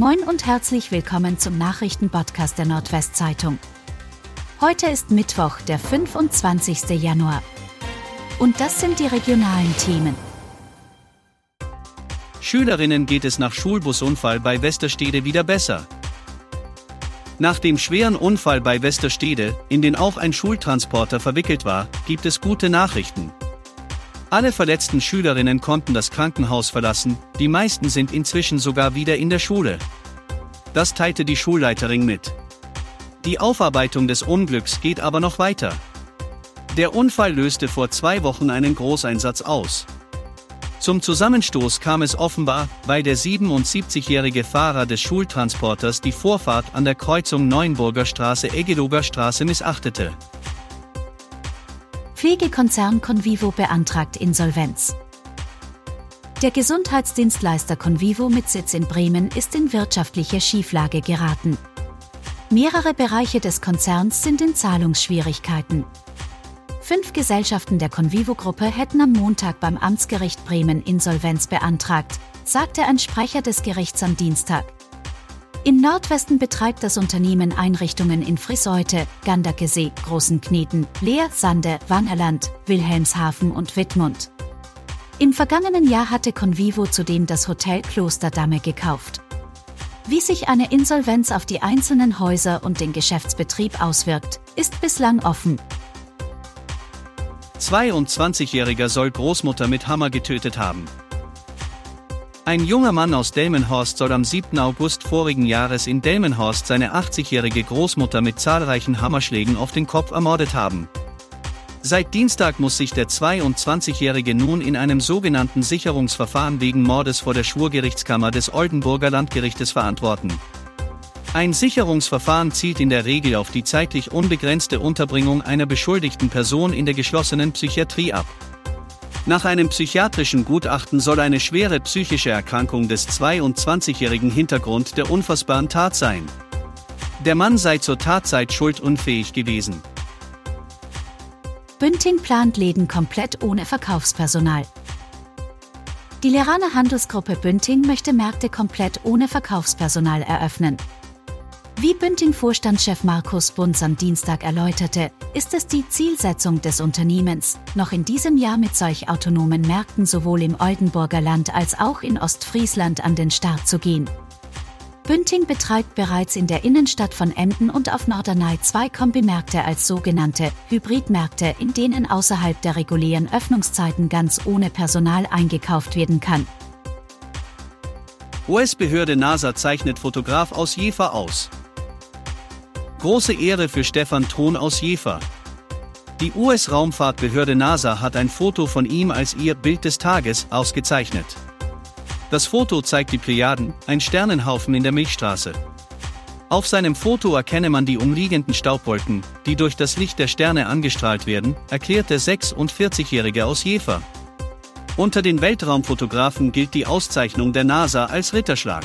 Moin und herzlich willkommen zum Nachrichtenpodcast der Nordwestzeitung. Heute ist Mittwoch, der 25. Januar. Und das sind die regionalen Themen. Schülerinnen geht es nach Schulbusunfall bei Westerstede wieder besser. Nach dem schweren Unfall bei Westerstede, in den auch ein Schultransporter verwickelt war, gibt es gute Nachrichten. Alle verletzten Schülerinnen konnten das Krankenhaus verlassen, die meisten sind inzwischen sogar wieder in der Schule. Das teilte die Schulleiterin mit. Die Aufarbeitung des Unglücks geht aber noch weiter. Der Unfall löste vor zwei Wochen einen Großeinsatz aus. Zum Zusammenstoß kam es offenbar, weil der 77-jährige Fahrer des Schultransporters die Vorfahrt an der Kreuzung Neuenburger Straße-Eggelober Straße missachtete. Pflegekonzern Convivo beantragt Insolvenz. Der Gesundheitsdienstleister Convivo mit Sitz in Bremen ist in wirtschaftliche Schieflage geraten. Mehrere Bereiche des Konzerns sind in Zahlungsschwierigkeiten. Fünf Gesellschaften der Convivo-Gruppe hätten am Montag beim Amtsgericht Bremen Insolvenz beantragt, sagte ein Sprecher des Gerichts am Dienstag. Im Nordwesten betreibt das Unternehmen Einrichtungen in Friseute, Gandakesee, Großen Kneten, Leer, Sande, Wannerland, Wilhelmshaven und Wittmund. Im vergangenen Jahr hatte Convivo zudem das Hotel Klosterdamme gekauft. Wie sich eine Insolvenz auf die einzelnen Häuser und den Geschäftsbetrieb auswirkt, ist bislang offen. 22-Jähriger soll Großmutter mit Hammer getötet haben. Ein junger Mann aus Delmenhorst soll am 7. August vorigen Jahres in Delmenhorst seine 80-jährige Großmutter mit zahlreichen Hammerschlägen auf den Kopf ermordet haben. Seit Dienstag muss sich der 22-Jährige nun in einem sogenannten Sicherungsverfahren wegen Mordes vor der Schwurgerichtskammer des Oldenburger Landgerichtes verantworten. Ein Sicherungsverfahren zielt in der Regel auf die zeitlich unbegrenzte Unterbringung einer beschuldigten Person in der geschlossenen Psychiatrie ab. Nach einem psychiatrischen Gutachten soll eine schwere psychische Erkrankung des 22-jährigen Hintergrund der unfassbaren Tat sein. Der Mann sei zur Tatzeit schuldunfähig gewesen. Bünding plant Läden komplett ohne Verkaufspersonal. Die Lerana Handelsgruppe Bünding möchte Märkte komplett ohne Verkaufspersonal eröffnen. Wie Bünding-Vorstandschef Markus Bunz am Dienstag erläuterte, ist es die Zielsetzung des Unternehmens, noch in diesem Jahr mit solch autonomen Märkten sowohl im Oldenburger Land als auch in Ostfriesland an den Start zu gehen. Bünding betreibt bereits in der Innenstadt von Emden und auf Norderney zwei Kombimärkte als sogenannte Hybridmärkte, in denen außerhalb der regulären Öffnungszeiten ganz ohne Personal eingekauft werden kann. US-Behörde NASA zeichnet Fotograf aus Jever aus. Große Ehre für Stefan Thron aus Jever. Die US-Raumfahrtbehörde NASA hat ein Foto von ihm als ihr Bild des Tages ausgezeichnet. Das Foto zeigt die Plejaden, ein Sternenhaufen in der Milchstraße. Auf seinem Foto erkenne man die umliegenden Staubwolken, die durch das Licht der Sterne angestrahlt werden, erklärt der 46-Jährige aus Jever. Unter den Weltraumfotografen gilt die Auszeichnung der NASA als Ritterschlag.